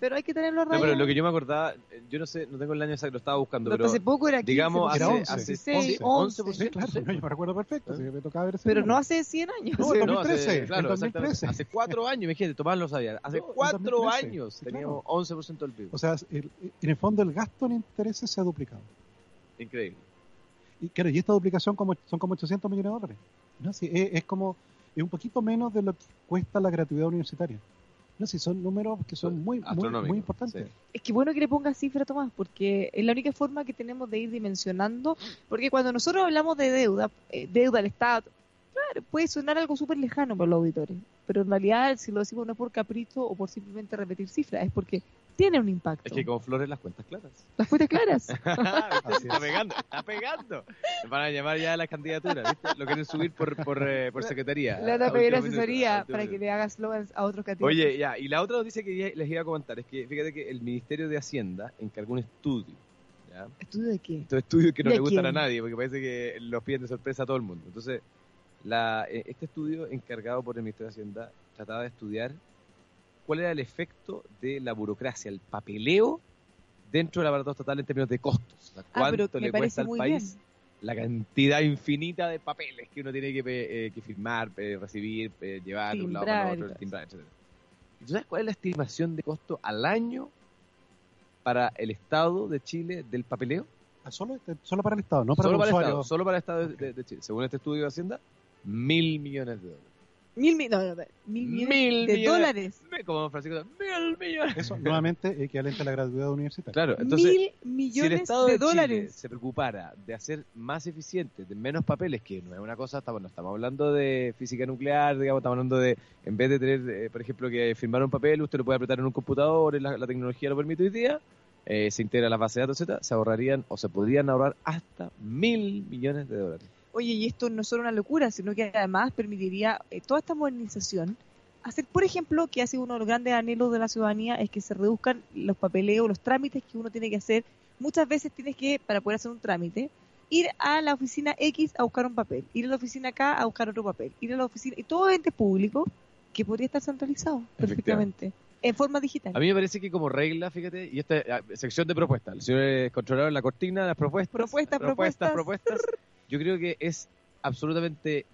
pero hay que tenerlo a No, pero lo que yo me acordaba, eh, yo no sé, no tengo el año exacto, lo estaba buscando, Lo que pero hace poco era 15%, digamos, hace, Era 11, hace 16, 11, 11, Sí, claro, no, yo me recuerdo perfecto, ¿Eh? sí, me tocaba ver ese pero no hace 100 años. No, Sí, en No, 2013, hace, claro, 2013. exactamente. Hace cuatro años, imagínate, Tomás lo sabía. Hace No, en cuatro 2013, años sí, teníamos claro. 11% del PIB. O sea, el- en el fondo el gasto en intereses se ha duplicado. Increíble. Y claro, y esta duplicación como, son como 800 millones de dólares. No, sí, es, es como, es un poquito menos de lo que cuesta la gratuidad universitaria. No, sí, son números que son muy, muy, importantes. sí. Es que bueno que le pongas cifra, Tomás, porque es la única forma que tenemos de ir dimensionando, porque cuando nosotros hablamos de deuda, eh, deuda al Estado, claro, puede sonar algo súper lejano para los auditores. pero en realidad si lo decimos no es por capricho o por simplemente repetir cifras, es porque tiene un impacto. Es que con flores las cuentas claras. Las fuentes claras. Así está es. pegando, está pegando. Me van a llamar ya a las candidaturas, ¿viste? Lo quieren subir por, por, eh, por secretaría. Le van a pedir minuto, asesoría para que le haga slogans a otros candidatos. Oye, ya, y la otra noticia que les iba a comentar es que fíjate que el Ministerio de Hacienda encargó un estudio, ¿ya? ¿Estudio de qué? Estos estudios que no ¿De le gustan a nadie, porque parece que los piden de sorpresa a todo el mundo. Entonces, la, eh, este estudio encargado por el Ministerio de Hacienda trataba de estudiar cuál era el efecto de la burocracia, el papeleo dentro del aparato estatal en términos de costos. O sea, Ah, ¿Cuánto le cuesta al país bien. la cantidad infinita de papeles que uno tiene que, eh, que firmar, recibir, llevar de un lado para otro, timbrar, etcétera. ¿Y tú sabes cuál es la estimación de costo al año para el Estado de Chile del papeleo? Ah, Solo, este- solo para el Estado, no para solo el para usuario. Estado, solo para el Estado de Chile. Según este estudio de Hacienda, mil millones de dólares. Mil, mi- no, no, no, mil millones Mil de millones. dólares. Como Francisco, mil millones. Eso nuevamente equivalente a la gratuidad universitaria. Claro, entonces, mil si el millones Estado de, de, Chile dólares. se preocupara de hacer más eficiente, de menos papeles, que no es una cosa, estamos, no estamos hablando de física nuclear, digamos, estamos hablando de, en vez de tener, eh, por ejemplo, que firmar un papel, usted lo puede apretar en un computador, la, la tecnología lo permite hoy día, eh, se integra a las bases de datos, etcétera, se ahorrarían o se podrían ahorrar hasta mil millones de dólares. Oye, y esto no es solo una locura, sino que además permitiría eh, toda esta modernización. Hacer, por ejemplo, que ha sido uno de los grandes anhelos de la ciudadanía, es que se reduzcan los papeleos, los trámites que uno tiene que hacer. Muchas veces tienes que, para poder hacer un trámite, ir a la oficina X a buscar un papel, ir a la oficina K a buscar otro papel, ir a la oficina, y todo ente público que podría estar centralizado perfectamente, en forma digital. A mí me parece que como regla, fíjate, y esta ah, sección de propuestas, el señor eh, controlador en la cortina, las propuestas, Propuestas, propuestas, propuestas. Yo creo que es absolutamente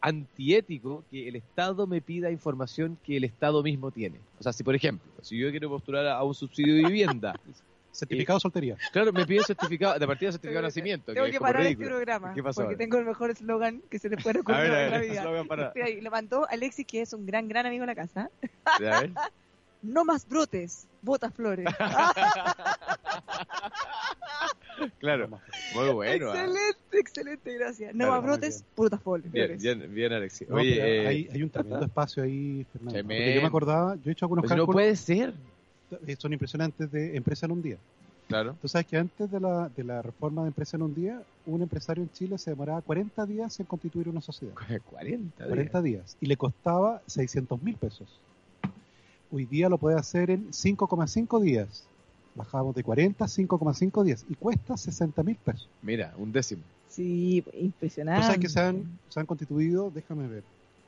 antiético que el Estado me pida información que el Estado mismo tiene. O sea, si por ejemplo, si yo quiero postular a un subsidio de vivienda, Certificado de soltería. claro, me piden certificado, de partida certificado de nacimiento, Tengo que parar este ridículo. programa ¿Qué pasó porque ahora? tengo el mejor eslogan que se le puede A ocurrir ver, a en la ver, vida. para- le mandó Alexis, que es un gran, gran amigo de la casa. A ver. No más brotes, bota flores. Claro, muy bueno. ah. excelente, excelente, gracias. No Claro, brotes, flores. Bien, bien, bien, Alexis. No, Oye, eh, hay, hay un tremendo espacio ahí, Fernando. Porque Tremendo. yo me acordaba, yo he hecho algunos pues no puede ser. eh, son impresionantes de empresa en un día. Claro. Tú sabes que antes de la, de la reforma de empresa en un día, un empresario en Chile se demoraba 40 días en constituir una sociedad. 40 días. 40 días. Y le costaba 600 mil pesos. Hoy día lo puede hacer en 5,5 días. Bajamos de 40 a 5,5 días. Y cuesta 60 mil pesos. Mira, un décimo. Sí, Tú impresionante. sabes que se han, se han constituido, déjame ver,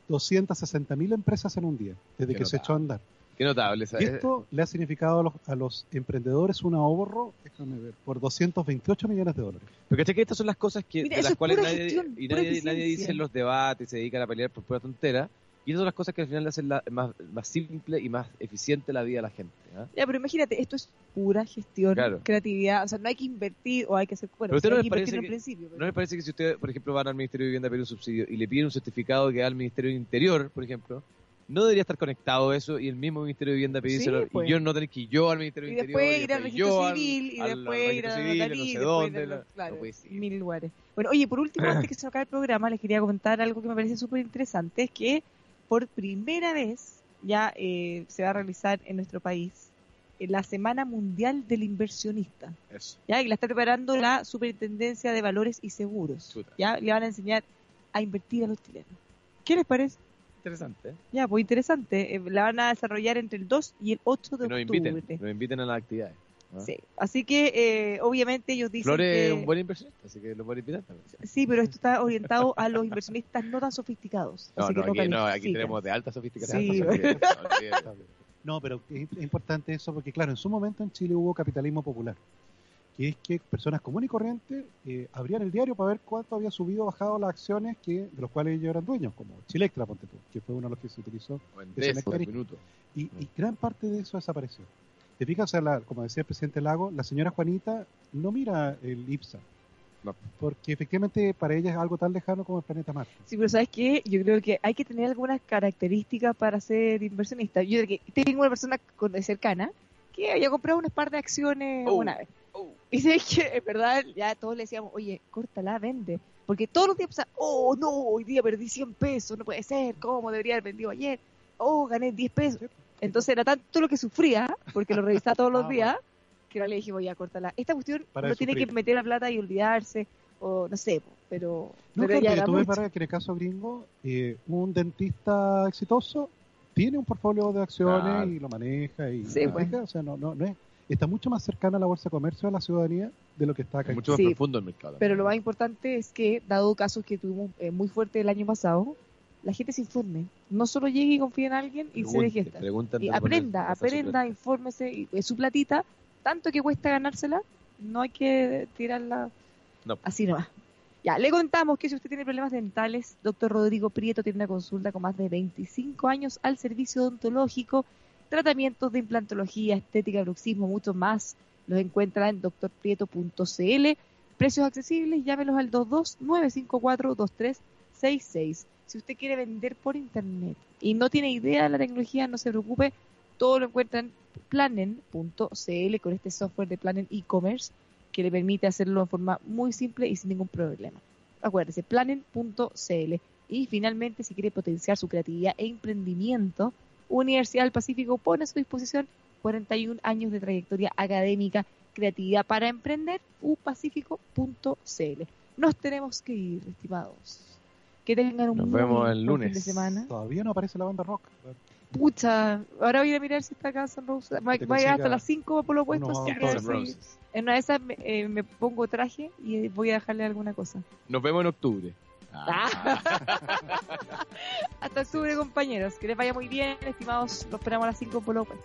260 mil empresas en un día, desde Qué que se echó a andar. Qué notable. Y ¿sabes? esto le ha significado a los, a los emprendedores un ahorro, déjame ver, por 228 millones de dólares. Porque ¿cachai que estas son las cosas que, Mira, de las es cuales nadie, gestión, y nadie, nadie dice en los debates, se dedican a pelear por pura tontera. Y estas son las cosas que al final le hacen la- más, más simple y más eficiente la vida de la gente. ¿ah? Ya, pero imagínate, esto es pura gestión, Claro. creatividad. O sea, no hay que invertir o hay que hacer. Bueno, Pero a usted no hay les parece que- principio. pero- ¿No les parece que si usted, por ejemplo, van al Ministerio de Vivienda a pedir un subsidio y le piden un certificado que da al Ministerio del Interior, por ejemplo, no debería estar conectado eso y el mismo Ministerio de Vivienda pedírselo Sí, pues. y yo no tener que ir yo al Ministerio y del Interior después ir al registro civil y después ir a la no y sé después dónde, de los- claro, no mil lugares. Bueno, oye, por último, antes que se acabe el programa, les quería comentar algo que me parece súper interesante, es que por primera vez ya eh, se va a realizar en nuestro país eh, la Semana Mundial del Inversionista, Eso. ya y la está preparando la Superintendencia de Valores y Seguros. Chuta. Ya le van a enseñar a invertir a los chilenos. ¿Qué les parece? Interesante. Ya, pues interesante. Eh, la van a desarrollar entre el 2 y el 8 de Que nos octubre. inviten, nos inviten a las actividades. ¿Ah? Sí. Así que, eh, obviamente, ellos dicen Flores que... es un buen inversionista, así que lo pueden invitar también. Sí, pero esto está orientado a los inversionistas no tan sofisticados. No, así no, que aquí, no, aquí tenemos de alta sofisticación. Sí, Alta sofisticación. No, pero es importante eso porque, claro, en su momento en Chile hubo capitalismo popular, que es que personas comunes y corrientes eh, abrían el diario para ver cuánto había subido o bajado las acciones que de los cuales ellos eran dueños, como Chilectra, ponte tú, que fue uno de los que se utilizó. O en Ese décimo, mecanismo. minuto. Y, y gran parte de eso desapareció. Te fijas, o sea, la- como decía el presidente Lago, la señora Juanita no mira el IPSA, No. porque efectivamente para ella es algo tan lejano como el planeta Marte. Sí, pero ¿sabes qué? Yo creo que hay que tener algunas características para ser inversionista. Yo que tengo una persona con- cercana que había comprado unas par de acciones Oh. una vez. Oh. Y sé que, en verdad, ya todos le decíamos, oye, córtala, vende. Porque todos los días, pensaba, oh, no, hoy día perdí 100 pesos, no puede ser, ¿cómo debería haber vendido ayer? oh, gané 10 pesos. Entonces era tanto lo que sufría, porque lo revisaba todos los Ah, días, que ahora le dije, voy a cortarla. Esta cuestión Para de tiene que meter la plata y olvidarse, o no sé, pero, No, pero claro, ya mucho. para que en el caso gringo, eh, un dentista exitoso tiene un portfolio de acciones Claro. y lo maneja y Sí, ¿me pues. o sea, no, no, no es, está mucho más cercana a la bolsa de comercio a la ciudadanía de lo que está acá. Es mucho más Sí. profundo el mercado. Pero lo más importante es que, dado casos que tuvimos eh, muy fuerte el año pasado, la gente se informe. No solo llegue y confíe en alguien y se deje estar. Y aprenda, aprenda, infórmese. Y, es su platita, tanto que cuesta ganársela, no hay que tirarla No. así nomás. Ya, le contamos que si usted tiene problemas dentales, doctor Rodrigo Prieto tiene una consulta con más de 25 años al servicio odontológico, tratamientos de implantología, estética, bruxismo, mucho más. Los encuentra en doctorprieto.cl. Precios accesibles, llámelos al 22-954-2366. Si usted quiere vender por internet y no tiene idea de la tecnología, no se preocupe, todo lo encuentra en planen.cl con este software de Planen e-commerce que le permite hacerlo de forma muy simple y sin ningún problema. Acuérdese, planen.cl. Y finalmente, si quiere potenciar su creatividad e emprendimiento, Universidad del Pacífico pone a su disposición 41 años de trayectoria académica, creatividad para emprender, upacífico.cl. Nos tenemos que ir, estimados. Que tengan un Nos vemos el fin lunes. de semana. Todavía no aparece la banda rock. Pucha, ahora voy a mirar si está acá San Rose. Va, te va a llegar hasta las 5 por lo puesto, así que en una de esas me, eh, me pongo traje y voy a dejarle alguna cosa. Nos vemos en octubre. Ah. Hasta octubre, compañeros. Que les vaya muy bien, estimados. Los esperamos a las 5 por lo puesto.